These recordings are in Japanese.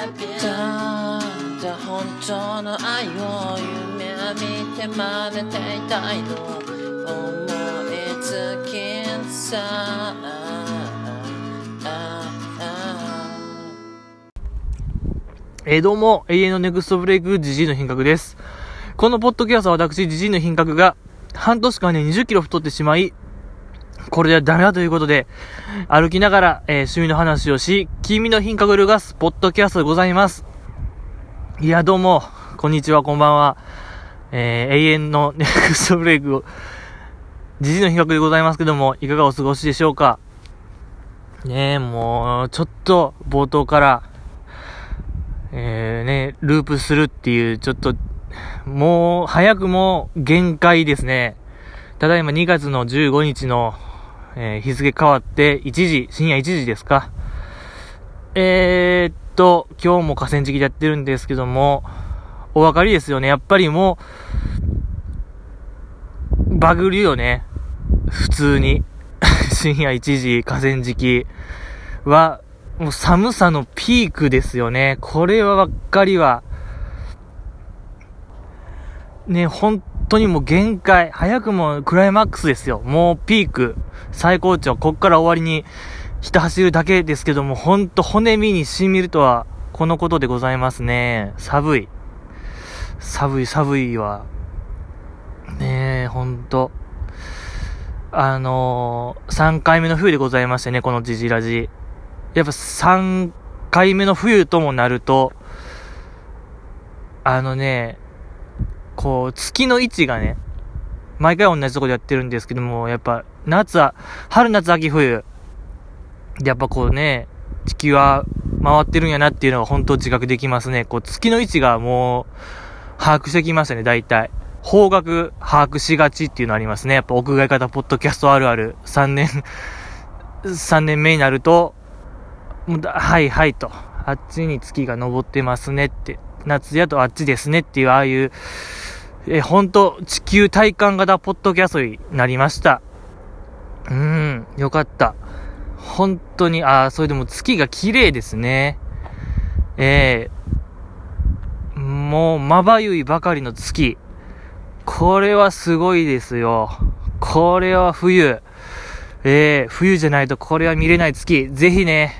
ただ本当の愛を夢見て真似ていたいの思いつきさえどうも、永遠のネクストブレイク、ジジイの品格です。このポッドキャストは私、ジジイの品格が、半年間で20キロ太ってしまい、これではダメだということで、歩きながら、えー趣味の話をし、君の品格を流すポッドキャストでございます。いや、どうも、こんにちは、こんばんは。えー永遠の ネクストブレイクを、ジジイの品格でございますけども、いかがお過ごしでしょうか？ねえ、もう、ちょっと、冒頭から、えー、ね、ループするっていう、ちょっと、もう、早くも限界ですね。ただいま2月の15日の、えー日付変わって1時、深夜1時ですか。えー、っと、今日も河川敷でやってるんですけども、お分かりですよね。やっぱりもう、バグるよね。普通に。深夜1時、河川敷は、もう寒さのピークですよね。これはばっかりは。ね、本当にもう限界。早くもクライマックスですよ。もうピーク。最高潮。こっから終わりに、ひた走るだけですけども、ほんと骨身に染みるとは、このことでございますね。寒い。寒い寒いわ。ねえ、ほんと。あのー、3回目の冬でございましてね、このジジラジ。やっぱ3回目の冬ともなると、あのね、こう、月の位置がね、毎回同じとこでやってるんですけども、やっぱ、夏は、春夏秋冬、やっぱこうね、地球は回ってるんやなっていうのが本当自覚できますね。こう、月の位置がもう、把握してきましたね、大体。方角把握しがちっていうのありますね。やっぱ屋外型ポッドキャストあるある。3年、3年目になると、もうはいはいと。あっちに月が昇ってますねって。夏やとあっちですねっていう、ああいう、え、ほんと、地球体感型ポッドキャストになりました。うーん、よかった。本当に、ああ、それでも月が綺麗ですね。ええもう、まばゆいばかりの月。これはすごいですよ。これは冬。ええ冬じゃないとこれは見れない月。ぜひね、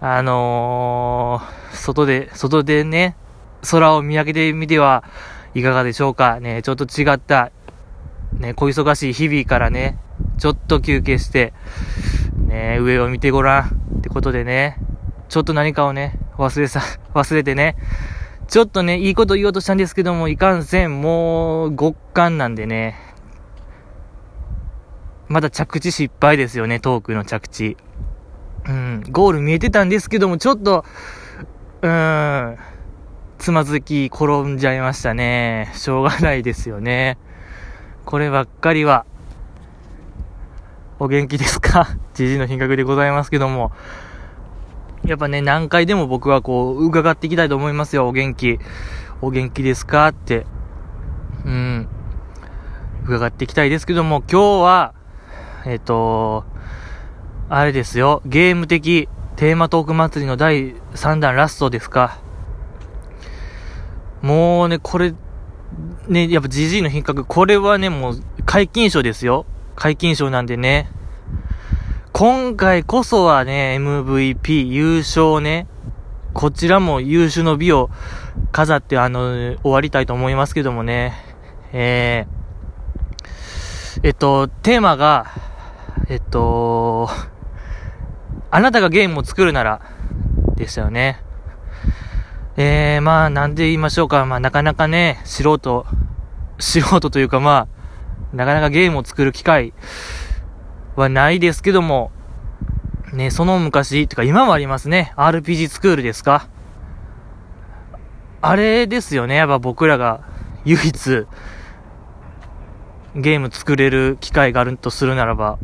あのー、外で、外でね、空を見上げてみてはいかがでしょうか？ね、ちょっと違った、ね、小忙しい日々からね、ちょっと休憩して、ね、上を見てごらん。ってことでね、ちょっと何かをね、忘れさ、忘れてね、ちょっとね、いいこと言おうとしたんですけども、いかんせん、もう、極寒なんでね、まだ着地失敗ですよね、トークの着地。うん、ゴール見えてたんですけども、ちょっと、うーん、つまずき転んじゃいましたね。しょうがないですよね。こればっかりは、お元気ですか？じじいの品格でございますけども。やっぱね、何回でも僕はこう、伺っていきたいと思いますよ。お元気。お元気ですか？って。うん。伺っていきたいですけども、今日は、えっ、と、あれですよ。ゲーム的テーマトーク祭りの第3弾ラストですか？もうね、これ、ね、やっぱ GG の品格、これはね、もう、解禁賞ですよ。解禁賞なんでね。今回こそはね、MVP 優勝ね。こちらも優秀の美を飾って、あの、終わりたいと思いますけどもね。えー、えっと、テーマが、えっと、あなたがゲームを作るなら、でしたよね。えー、まあ、なんで言いましょうか。まあ、なかなかね、素人、素人というかまあ、なかなかゲームを作る機会はないですけども、ね、その昔、とか今もありますね。RPG スクールですかあれですよね。やっぱ僕らが唯一、ゲーム作れる機会があるとするならば、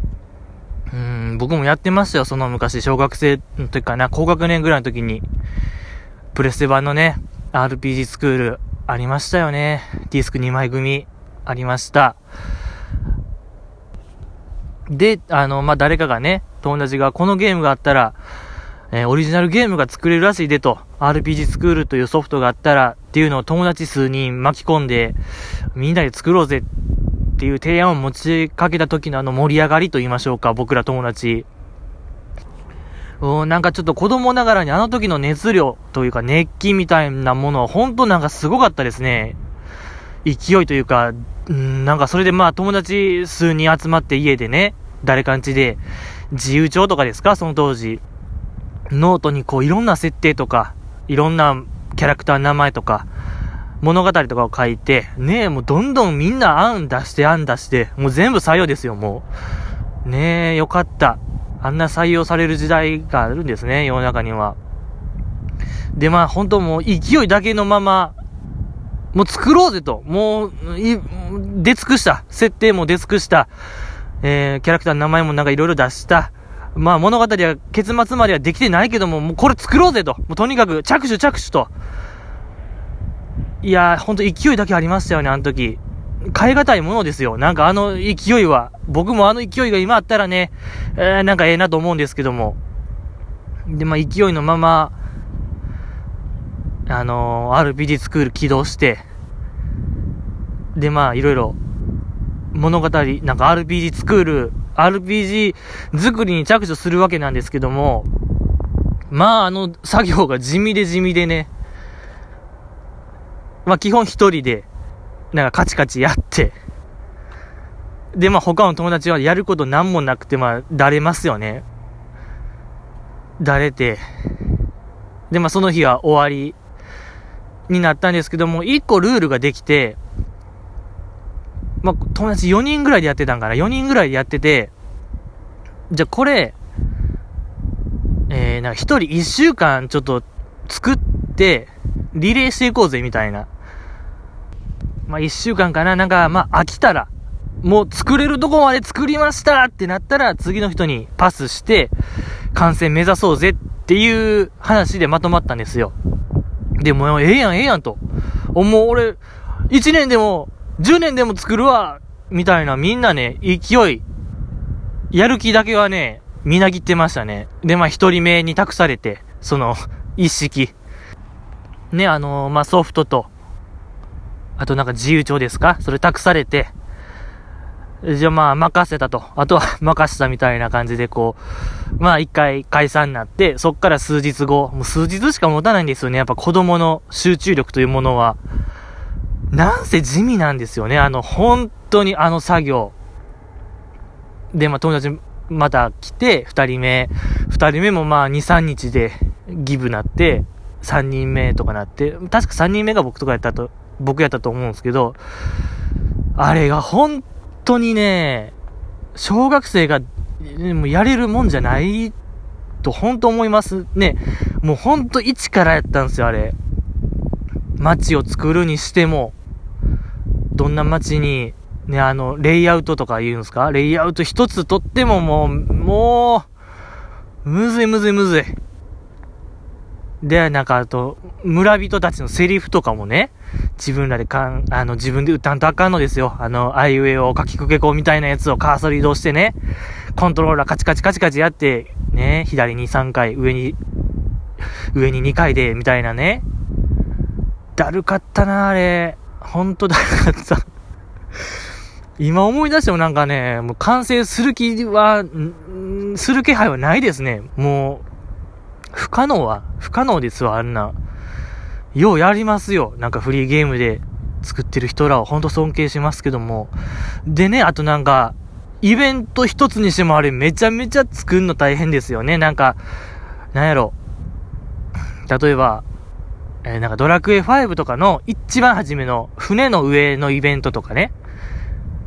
うん、僕もやってましたよ。その昔、小学生の時かな、高学年ぐらいの時に、プレステ版のね、RPG スクール、ありましたよね。ディスク2枚組。ありました。で、あの、まあ、誰かがね、友達がこのゲームがあったら、えーオリジナルゲームが作れるらしいでと、RPG スクールというソフトがあったらっていうのを友達数人巻き込んで、みんなで作ろうぜっていう提案を持ちかけた時のあの盛り上がりと言いましょうか、僕ら友達。うん、なんかちょっと子供ながらにあの時の熱量というか熱気みたいなものは本当なんかすごかったですね。勢いというか、うん、なんかそれでまあ友達数人集まって家でね、誰かんちで、自由帳とかですか？その当時。ノートにこういろんな設定とか、いろんなキャラクターの名前とか、物語とかを書いて、ねえ、もうどんどんみんな案出して案出して、もう全部採用ですよ、もう。ねえ、よかった。あんな採用される時代があるんですね、世の中には。で、まあ本当もう勢いだけのまま、もう作ろうぜと。もう、出尽くした。設定も出尽くした。えー、キャラクターの名前もなんかいろいろ出した。まあ物語は結末まではできてないけども、もうこれ作ろうぜと。もうとにかく着手着手と。いやー、ほんと勢いだけありましたよね、あの時。変え難いものですよ。なんかあの勢いは。僕もあの勢いが今あったらね、えー、なんかええなと思うんですけども。で、まあ勢いのまま、あのー、RPG スクール起動して、で、まあいろいろ、物語、なんか RPG スクール、RPG 作りに着手するわけなんですけども、まああの作業が地味で地味でね、まあ基本一人で、なんかカチカチやって、でまあ他の友達はやることなんもなくて、まあだれますよね。だれて、でまあその日は終わりになったんですけども、一個ルールができて、まあ、友達4人ぐらいでやってたんかな ?4 人ぐらいでやってて、じゃあこれ、えー、なんか1人1週間ちょっと作って、リレーしていこうぜみたいな。まあ、1週間かななんか、まあ、飽きたら、もう作れるとこまで作りましたってなったら、次の人にパスして、完成目指そうぜっていう話でまとまったんですよ。でも、ええやん、ええやんと。もう俺、1年でも、10年でも作るわみたいなみんなね、勢い、やる気だけはね、みなぎってましたね。で、まあ、一人目に託されて、その、一式。ね、あのーまあ、ソフトと、あとなんか自由帳ですか？それ託されて、じゃあまあ、任せたと。あとは 任せたみたいな感じでこう、まあ一回解散になって、そっから数日後、もう数日しか持たないんですよね。やっぱ子供の集中力というものは。なんせ地味なんですよね。あの、本当にあの作業。で、まあ友達また来て、二人目。二人目もまあ二、三日でギブなって、三人目とかなって、確か三人目が僕とかやったと、僕やったと思うんですけど、あれが本当にね、小学生が、やれるもんじゃないと本当思いますね。もう本当一からやったんですよ、あれ。街を作るにしても、どんな街に、ね、あの、レイアウトとか言うんですか？レイアウト一つとってももう、もう、むずいむずいむずい。で、なんかあと、村人たちのセリフとかもね、自分らでかん、あの、自分で歌んとあかんのですよ。あの、アイウェイを書きくけこうみたいなやつをカーソル移動してね、コントローラーカチカチカチカチやって、ね、左に3回、上に、上に2回で、みたいなね。だるかったな、あれ。ほんとだるかった。今思い出してもなんかね、もう完成する気は、する気配はないですね。もう、不可能は、不可能ですわ、あんな。ようやりますよ。なんかフリーゲームで作ってる人らをほんと尊敬しますけども。でね、あとなんか、イベント一つにしてもあれめちゃめちゃ作るの大変ですよね。なんか、なんやろ。例えば、えーなんかドラクエ5とかの一番初めの船の上のイベントとかね。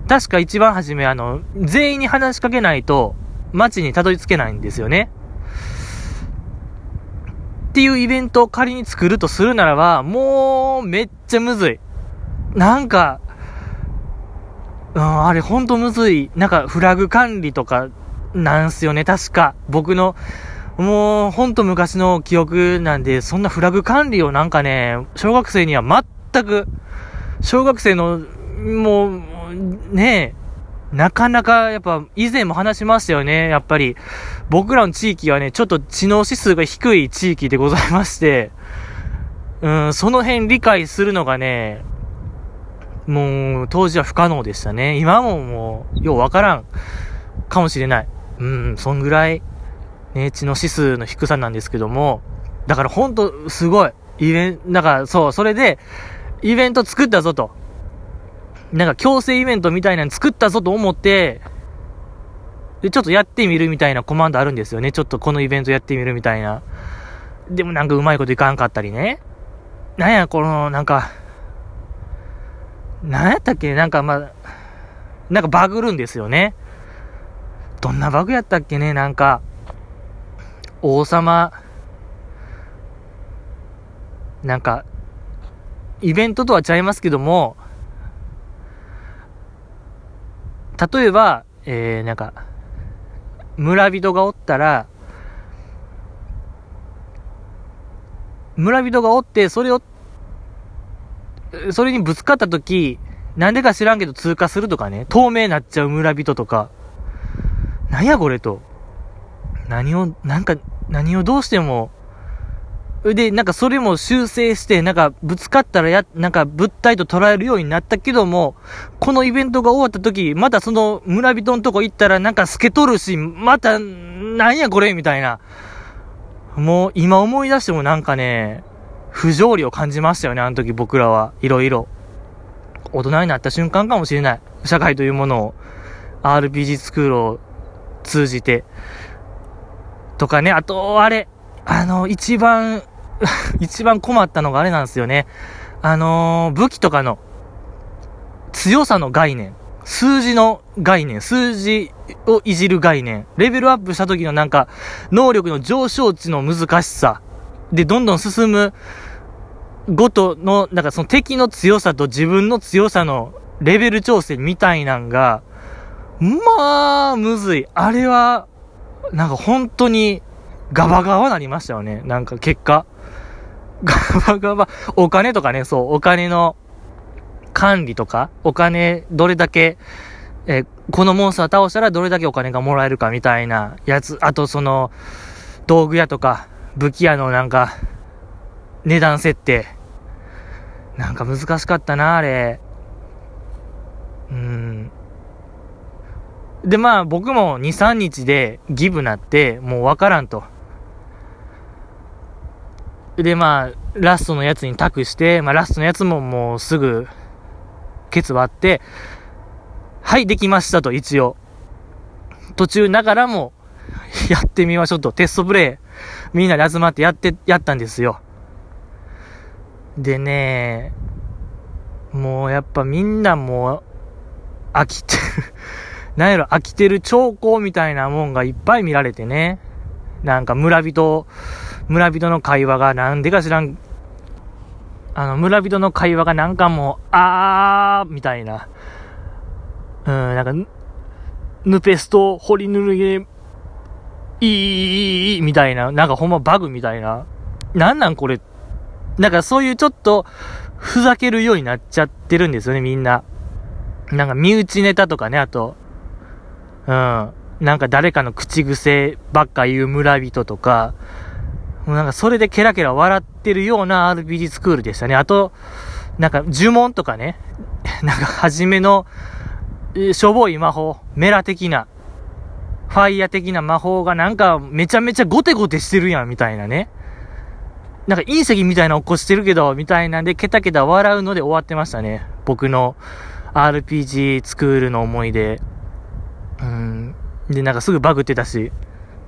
確か一番初めあの、全員に話しかけないと街にたどり着けないんですよね。っていうイベントを仮に作るとするならば、もうめっちゃむずい。なんか、うん、あれほんとむずい。なんかフラグ管理とかなんすよね、確か。僕の、もうほんと昔の記憶なんで、そんなフラグ管理をなんかね、小学生には全く、小学生のもう、ねえ、なかなか、やっぱ、以前も話しましたよね。やっぱり、僕らの地域はね、ちょっと知能指数が低い地域でございまして、うん、その辺理解するのがね、もう、当時は不可能でしたね。今ももう、ようわからんかもしれない。うん、そんぐらい、ね、知能指数の低さなんですけども、だからほんと、すごい。イベント、だからそう、それで、イベント作ったぞと。なんか強制イベントみたいなの作ったぞと思って、で、ちょっとやってみるみたいなコマンドあるんですよね。ちょっとこのイベントやってみるみたいな。でもなんかうまいこといかんかったりね。なんや、この、なんか、なんやったっけ？なんかまあ、なんかバグるんですよね。どんなバグやったっけね？なんか、王様、なんか、イベントとはちゃいますけども、例えば、えー、なんか、村人がおったら、村人がおって、それを、それにぶつかったとき、なんでか知らんけど通過するとかね、透明になっちゃう村人とか、なんやこれと。何を、なんか、何をどうしても、で、なんかそれも修正して、なんかぶつかったらや、なんか物体と捉えるようになったけども、このイベントが終わった時、またその村人のとこ行ったらなんか透けとるし、また、なんやこれみたいな。もう今思い出してもなんかね、不条理を感じましたよね、あの時僕らは。いろいろ。大人になった瞬間かもしれない。社会というものを、RPG スクールを通じて。とかね、あと、あれ、あの、一番 一番困ったのがあれなんですよね。あのー、武器とかの強さの概念。数字の概念、数字をいじる概念、レベルアップした時のなんか、能力の上昇値の難しさ、で、どんどん進むごとの、なんかその敵の強さと自分の強さのレベル調整みたいなんが、まあ、むずい。あれは、なんか本当に、ガバガバなりましたよね。なんか結果。ガバガバ、お金とかね、そう、お金の管理とか、お金どれだけ、えこのモンスター倒したらどれだけお金がもらえるかみたいなやつ、あとその、道具屋とか、武器屋のなんか、値段設定。なんか難しかったな、あれ。うん。で、まあ僕も2、3日でギブなって、もうわからんと。で、まあ、ラストのやつに託して、まあ、ラストのやつももうすぐ、ケツ割って、はい、できましたと、一応。途中ながらも、やってみましょうと、テストプレイ、みんなで集まってやって、やったんですよ。でね、もうやっぱみんなもう、飽きてる なんやろ、飽きてる兆候みたいなもんがいっぱい見られてね。なんか村人、村人の会話がなんでか知らん、あの、村人の会話がなんかもう、あー、みたいな。うん、なんか、ヌペスト、ホリヌルゲ、いい、みたいな、なんかほんまバグみたいな。なんなんこれ。なんかそういうちょっと、ふざけるようになっちゃってるんですよね、みんな。なんか身内ネタとかね、あと。うん。なんか誰かの口癖ばっか言う村人とか、なんかそれでケラケラ笑ってるような RPG スクールでしたね。あと、なんか呪文とかね、なんか初めの、しょぼい魔法、メラ的な、ファイヤー的な魔法がなんかめちゃめちゃゴテゴテしてるやん、みたいなね。なんか隕石みたいな起こしてるけど、みたいなんで、ケタケタ笑うので終わってましたね。僕の RPG スクールの思い出。うん。で、なんかすぐバグってたし、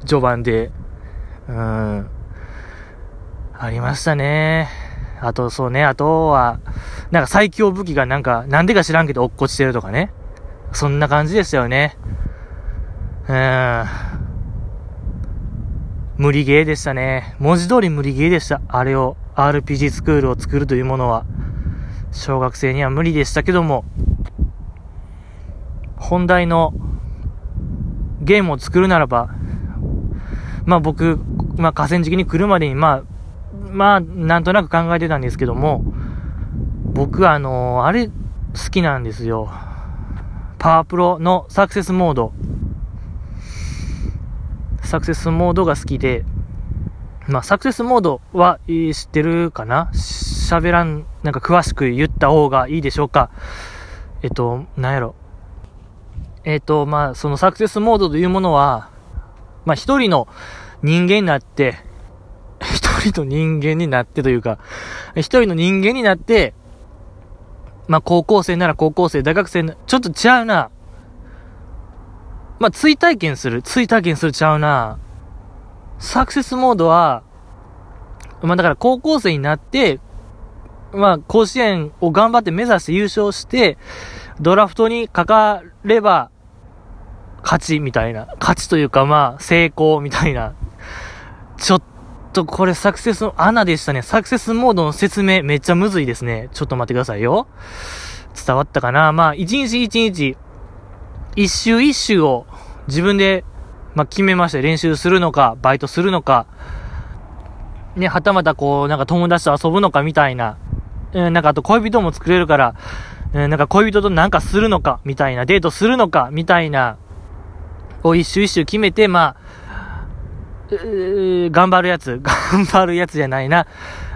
序盤で。うん。ありましたね。あと、そうね、あとは、なんか最強武器がなんか、なんでか知らんけど落っこちてるとかね。そんな感じでしたよね。うん。無理ゲーでしたね。文字通り無理ゲーでした。あれを、RPG スクールを作るというものは。小学生には無理でしたけども、本題のゲームを作るならば、まあ僕、まあ河川敷に来るまでに、まあ、まあ、なんとなく考えてたんですけども、僕はあのー、あれ、好きなんですよ。パワープロのサクセスモード。サクセスモードが好きで、まあ、サクセスモードは、知ってるかな？喋らん、なんか詳しく言った方がいいでしょうかえっと、なんやろ。えっと、まあ、そのサクセスモードというものは、まあ、一人の人間になって、人の人間になってというか、一人の人間になって、まあ、高校生なら高校生、大学生な、ちょっと違うな。まあ、追体験する。追体験するちゃうな。サクセスモードは、まあ、だから高校生になって、まあ、甲子園を頑張って目指して優勝して、ドラフトにかかれば、勝ちみたいな。勝ちというかまあ、成功みたいな。ちょっとこれサクセスの穴でしたね。サクセスモードの説明めっちゃむずいですね。ちょっと待ってくださいよ。伝わったかな？まあ、一日一日、一周一周を自分で、まあ、決めまして練習するのか、バイトするのか、ね、はたまたこう、なんか友達と遊ぶのかみたいな、うん、なんかあと恋人も作れるから、うん、なんか恋人となんかするのか、みたいな、デートするのか、みたいな、を一周一周決めて、まあ、頑張るやつ、頑張るやつじゃないな。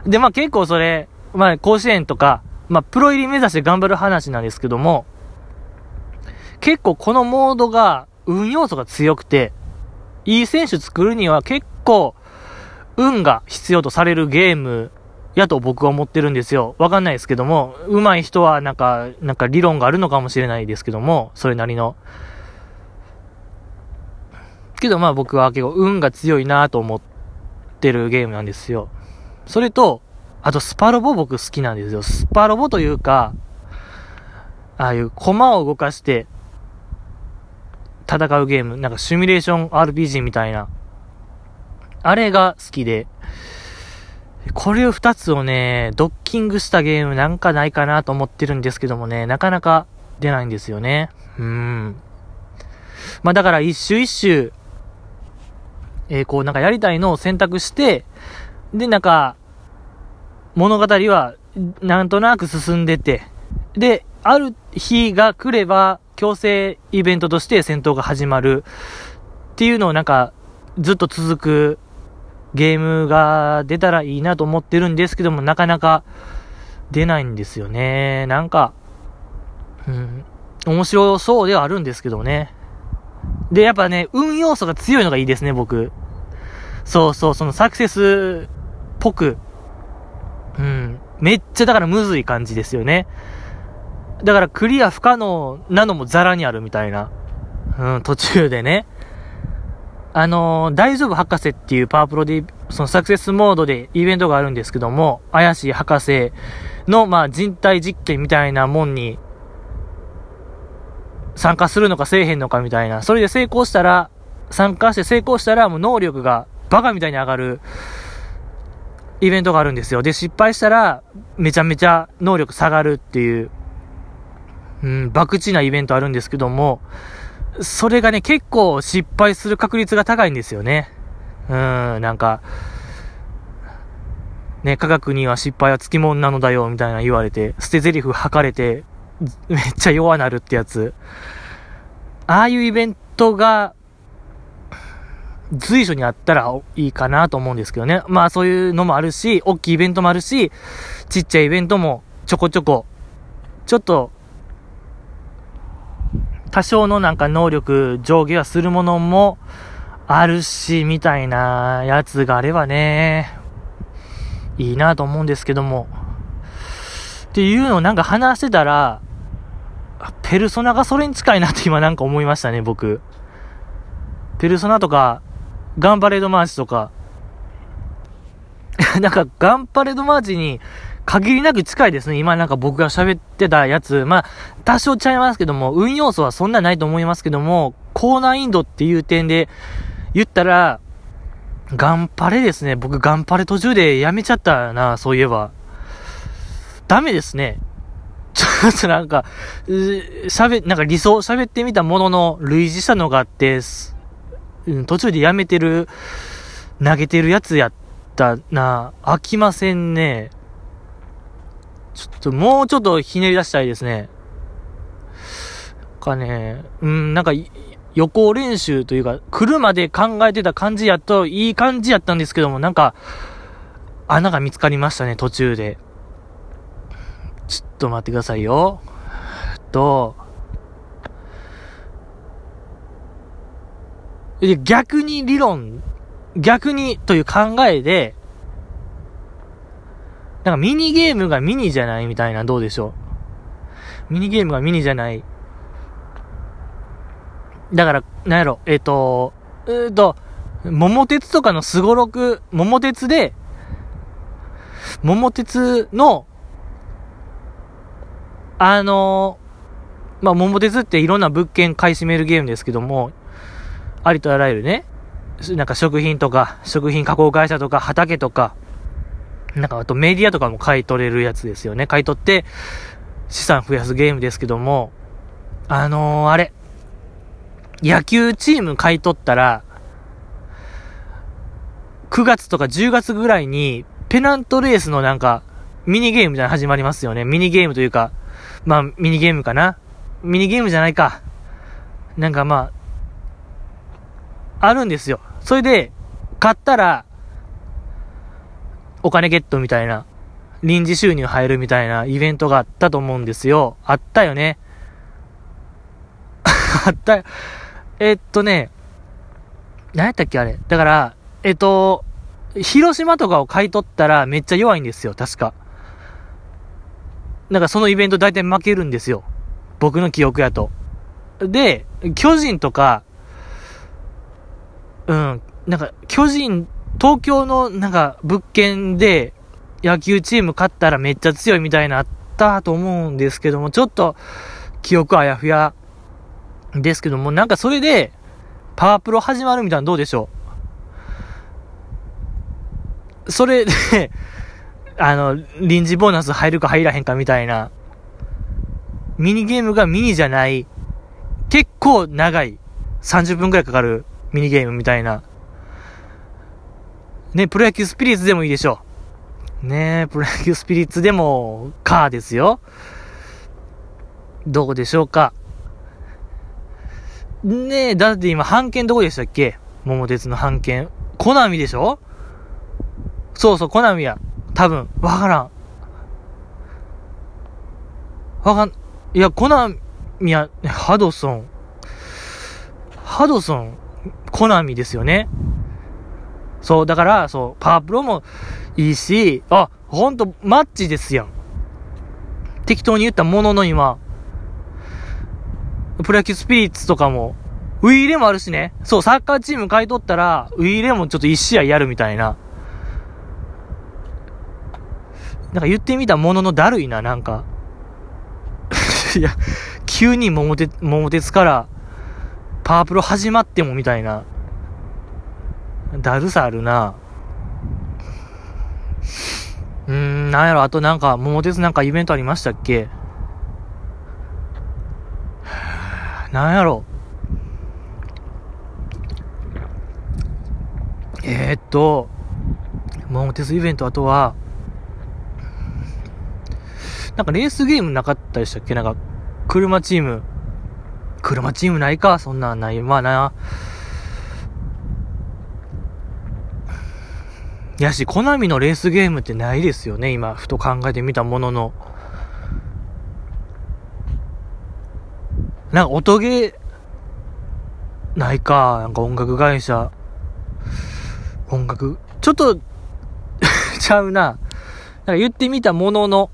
で、まあ結構それ、まあ甲子園とか、まあプロ入り目指して頑張る話なんですけども、結構このモードが運要素が強くて、いい選手作るには結構運が必要とされるゲームやと僕は思ってるんですよ。わかんないですけども、上手い人はなんか、なんか理論があるのかもしれないですけども、それなりの。けどまあ僕は結構運が強いなと思ってるゲームなんですよ。それと、あとスパロボ僕好きなんですよ。スパロボというか、ああいう駒を動かして戦うゲーム、なんかシミュレーション RPG みたいな。あれが好きで、これを二つをね、ドッキングしたゲームなんかないかなと思ってるんですけどもね、なかなか出ないんですよね。うん。まあだから一周一周、えー、こうなんかやりたいのを選択して、で、なんか、物語はなんとなく進んでて、で、ある日が来れば、強制イベントとして戦闘が始まるっていうのをなんか、ずっと続くゲームが出たらいいなと思ってるんですけども、なかなか出ないんですよね。なんか、うん、面白そうではあるんですけどね。で、やっぱね、運要素が強いのがいいですね、僕。そうそう、そのサクセスっぽく、うん、めっちゃだからむずい感じですよね。だからクリア不可能なのもザラにあるみたいな。うん、途中でね。あのー、大丈夫博士っていうパワープロで、そのサクセスモードでイベントがあるんですけども、怪しい博士の、まあ、人体実験みたいなもんに参加するのかせえへんのかみたいな。それで成功したら、参加して成功したらもう能力がバカみたいに上がるイベントがあるんですよ。で、失敗したらめちゃめちゃ能力下がるっていう、うん、博打なイベントあるんですけども、それがね、結構失敗する確率が高いんですよね。うん、なんか、ね、科学には失敗はつきもんなのだよ、みたいな言われて、捨て台詞吐かれて、めっちゃ弱なるってやつ。ああいうイベントが、随所にあったらいいかなと思うんですけどね。まあそういうのもあるし、大きいイベントもあるし、ちっちゃいイベントもちょこちょこ、ちょっと、多少のなんか能力上下はするものもあるし、みたいなやつがあればね、いいなと思うんですけども。っていうのをなんか話してたら、ペルソナがそれに近いなって今なんか思いましたね、僕。ペルソナとか、ガンパレードマーチとか、なんかガンパレードマーチに限りなく近いですね。今なんか僕が喋ってたやつ。まあ、多少ちゃいますけども、運要素はそんなないと思いますけども、高難易度っていう点で言ったら、ガンパレですね。僕ガンパレ途中でやめちゃったな、そういえば。ダメですね。ちょっとなんか、喋、なんか理想喋ってみたものの類似したのがあって、うん、途中でやめてる、投げてるやつやったな。飽きませんね。ちょっともうちょっとひねり出したいですね。かね、うん、なんか、予行練習というか、来るまで考えてた感じやと、いい感じやったんですけども、なんか、穴が見つかりましたね、途中で。ちょっと待ってくださいよ。えっと、逆に理論、逆にという考えで、なんかミニゲームがミニじゃないみたいな、どうでしょう。ミニゲームがミニじゃない。だから、なんやろ、えっ、と、うーと、桃鉄とかのすごろく、桃鉄で、桃鉄の、あのまあ、桃鉄っていろんな物件買い占めるゲームですけども、ありとあらゆるね、なんか食品とか、食品加工会社とか、畑とか、なんかあとメディアとかも買い取れるやつですよね。買い取って資産増やすゲームですけども、あのー、あれ、野球チーム買い取ったら、9月とか10月ぐらいに、ペナントレースのなんか、ミニゲームみたいなの始まりますよね。ミニゲームというか、まあ、ミニゲームかな。ミニゲームじゃないか。なんかまあ、あるんですよ。それで、買ったら、お金ゲットみたいな、臨時収入入るみたいなイベントがあったと思うんですよ。あったよね。あった。えっとね、何やったっけあれ。だから、えっと、広島とかを買い取ったらめっちゃ弱いんですよ、確か。なんかそのイベント大体負けるんですよ。僕の記憶やと。で、巨人とか、うん、なんか巨人、東京のなんか物件で野球チーム勝ったらめっちゃ強いみたいなあったと思うんですけども、ちょっと記憶あやふやですけども、なんかそれでパワープロ始まるみたいなのどうでしょう？それであの、臨時ボーナス入るか入らへんかみたいな、ミニゲームがミニじゃない、結構長い、30分くらいかかるミニゲームみたいな。ね、プロ野球スピリッツでもいいでしょう。ねプロ野球スピリッツでも、カーですよ。どうでしょうか。ねえ、だって今、判件どこでしたっけ？桃鉄の判件。コナミでしょ？そうそう、コナミや。多分、わからん。わかん、いや、コナミや、ハドソン。ハドソン、コナミですよね。そう、だから、そう、パワープロもいいし、あ、ほんと、マッチですやん。適当に言ったものの今、プロ野球スピリッツとかも、ウィーレもあるしね。そう、サッカーチーム買い取ったら、ウィーレもちょっと一試合やるみたいな。なんか言ってみたもののだるいな、なんか。いや、急に桃鉄、桃鉄から、パワープロ始まってもみたいな。だるさあるな。うーん、なんやろ、あとなんか、桃鉄なんかイベントありましたっけ？なんやろ。えー、っと、桃鉄イベント、あとは、なんかレースゲームなかったでしたっけ？なんか、車チーム。車チームないか？そんなんない。まあな。やし、コナミのレースゲームってないですよね、今、ふと考えてみたものの。なんか音ゲー、ないか、なんか音楽会社。音楽、ちょっと ちゃうな。なんか言ってみたものの、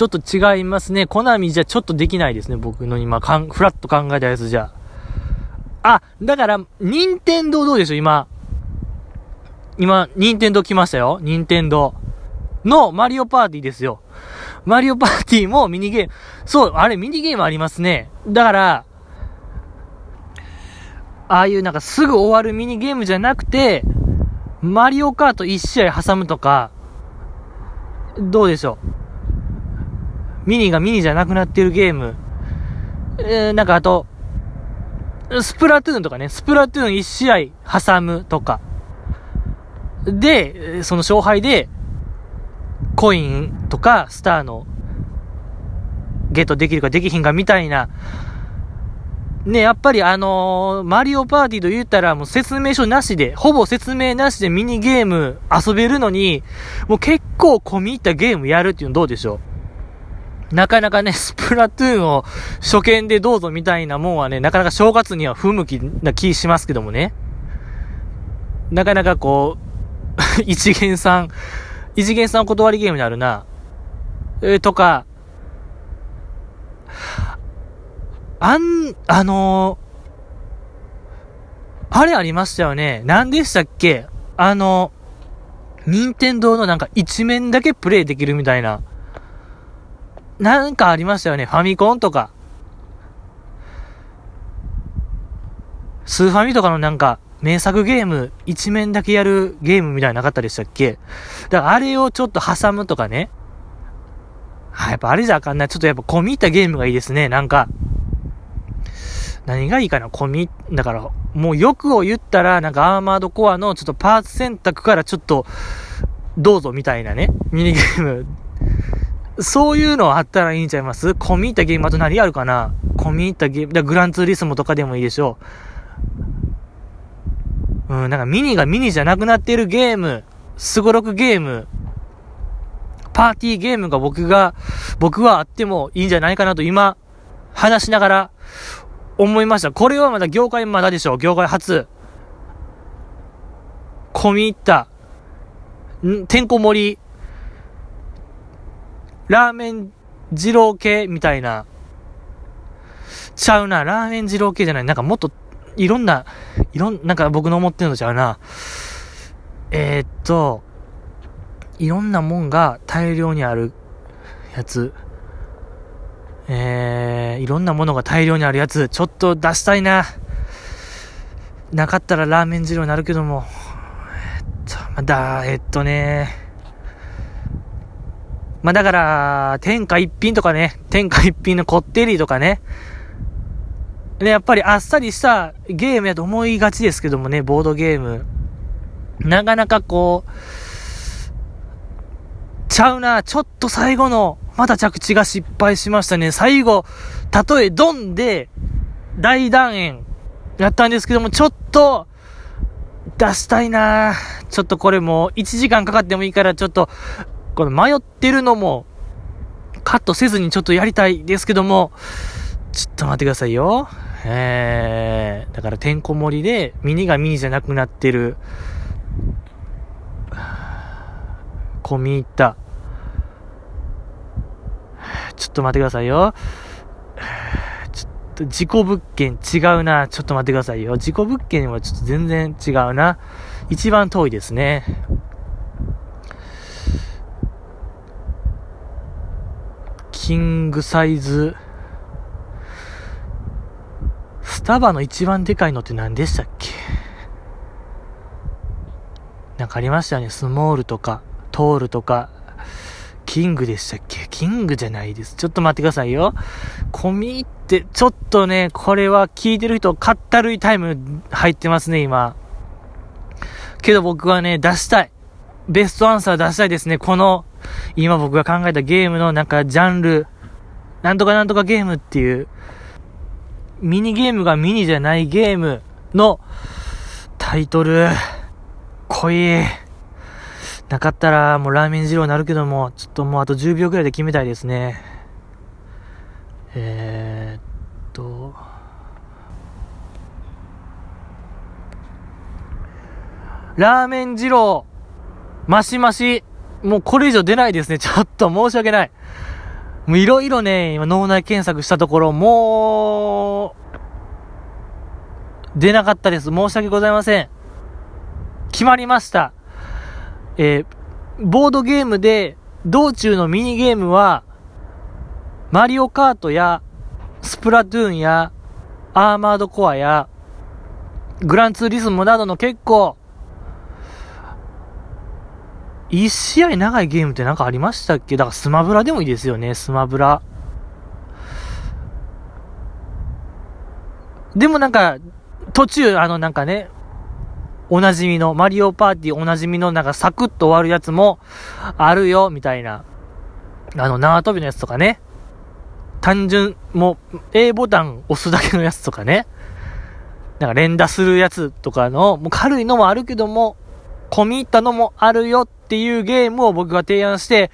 ちょっと違いますね。コナミじゃちょっとできないですね。僕の今、かん、フラッと考えたやつじゃ。あ、だから、任天堂どうでしょう今。今、任天堂来ましたよ。任天堂のマリオパーティーですよ。マリオパーティーもミニゲーム。そう、あれミニゲームありますね。だから、ああいうなんかすぐ終わるミニゲームじゃなくて、マリオカート1試合挟むとか、どうでしょう。ミニがミニじゃなくなってるゲーム。えー、なんかあと、スプラトゥーンとかね、スプラトゥーン1試合挟むとか。で、その勝敗で、コインとかスターのゲットできるかできひんかみたいなね、やっぱりあのーマリオパーティーと言ったらもう説明書なしで、ほぼ説明なしでミニゲーム遊べるのに、もう結構込み入ったゲームやるっていうのどうでしょう？なかなかね、スプラトゥーンを初見でどうぞみたいなもんはね、なかなか正月には不向きな気しますけどもね。なかなかこう、一元さん、一元さんお断りゲームになるな。えーとか、あん、あのーあれありましたよね。何でしたっけ？あの、任天堂のなんか一面だけプレイできるみたいな。なんかありましたよね。ファミコンとか。スーファミとかのなんか、名作ゲーム、一面だけやるゲームみたいななかったでしたっけ？だからあれをちょっと挟むとかね。はい、やっぱあれじゃあかんない。ちょっとやっぱ込み入ったゲームがいいですね。なんか、何がいいかな？込み、だから、もう欲を言ったら、なんかアーマードコアのちょっとパーツ選択からちょっと、どうぞみたいなね、ミニゲーム。そういうのあったらいいんちゃいます？込み入ったゲームあと何あるかな？込み入ったゲーム、だグランツーリスモとかでもいいでしょう。うん、なんかミニがミニじゃなくなってるゲーム、すごろくゲーム、パーティーゲームが僕が、僕はあってもいいんじゃないかなと今、話しながら思いました。これはまだ業界まだでしょう。業界初。込み入った、んてんこ盛り、ラーメン二郎系みたいな。ちゃうな。ラーメン二郎系じゃない。なんかもっと、いろんな、いろん、なんか僕の思ってるのちゃうな。えー、っと、いろんなもんが大量にあるやつ。えー、いろんなものが大量にあるやつ、ちょっと出したいな。なかったらラーメン二郎になるけども。えっと、まだ、えっとね。まあ、だから、天下一品とかね、天下一品のこってりとかね。ね、やっぱりあっさりしたゲームやと思いがちですけどもね、ボードゲーム。なかなかこう、ちゃうな、ちょっと最後の、また着地が失敗しましたね。最後、たとえドンで、大団円、やったんですけども、ちょっと、出したいなちょっとこれもう、1時間かかってもいいから、ちょっと、この迷ってるのも、カットせずにちょっとやりたいですけども、ちょっと待ってくださいよ。えー、だからてんこ盛りで、ミニがミニじゃなくなってる。込み入った。ちょっと待ってくださいよ。ちょっと、事故物件違うな。ちょっと待ってくださいよ。事故物件はちょっと全然違うな。一番遠いですね。キングサイズ。スタバの一番でかいのって何でしたっけ？なんかありましたよね。スモールとか、トールとか、キングでしたっけ？キングじゃないです。ちょっと待ってくださいよ。込み入って、ちょっとね、これは聞いてる人、かったるいタイム入ってますね、今。けど僕はね、出したい。ベストアンサー出したいですね。この、今僕が考えたゲームのなんかジャンル、なんとかなんとかゲームっていう、ミニゲームがミニじゃないゲームのタイトル、濃い。なかったらもうラーメン二郎になるけども、ちょっともうあと10秒くらいで決めたいですね。えー、っと、ラーメン二郎、マシマシ、もうこれ以上出ないですね。ちょっと申し訳ない。もういろいろね、今脳内検索したところ、もう、出なかったです。申し訳ございません。決まりました。えーボードゲームで、道中のミニゲームは、マリオカートや、スプラトゥーンや、アーマードコアや、グランツーリスモなどの結構、一試合長いゲームってなんかありましたっけ？だからスマブラでもいいですよね、スマブラ。でもなんか、途中、あのなんかね、おなじみの、マリオパーティーおなじみのなんかサクッと終わるやつもあるよ、みたいな。あの、縄跳びのやつとかね。単純、もう A ボタン押すだけのやつとかね。なんか連打するやつとかの、もう軽いのもあるけども、込み入ったのもあるよっていうゲームを僕が提案して、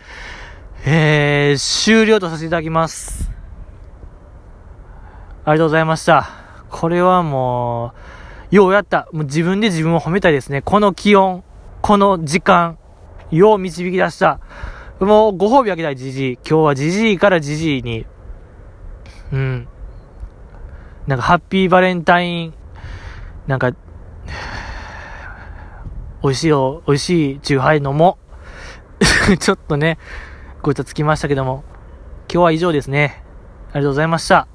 えー、終了とさせていただきます。ありがとうございました。これはもう、ようやった。もう自分で自分を褒めたいですね。この気温、この時間、よう導き出した。もうご褒美あげたい、じじい。今日はじじいからじじいに。うん。なんかハッピーバレンタイン、なんか、美味しいよ、美味しいチューハイ飲も ちょっとね、ごちゃつきましたけども、今日は以上ですね。ありがとうございました。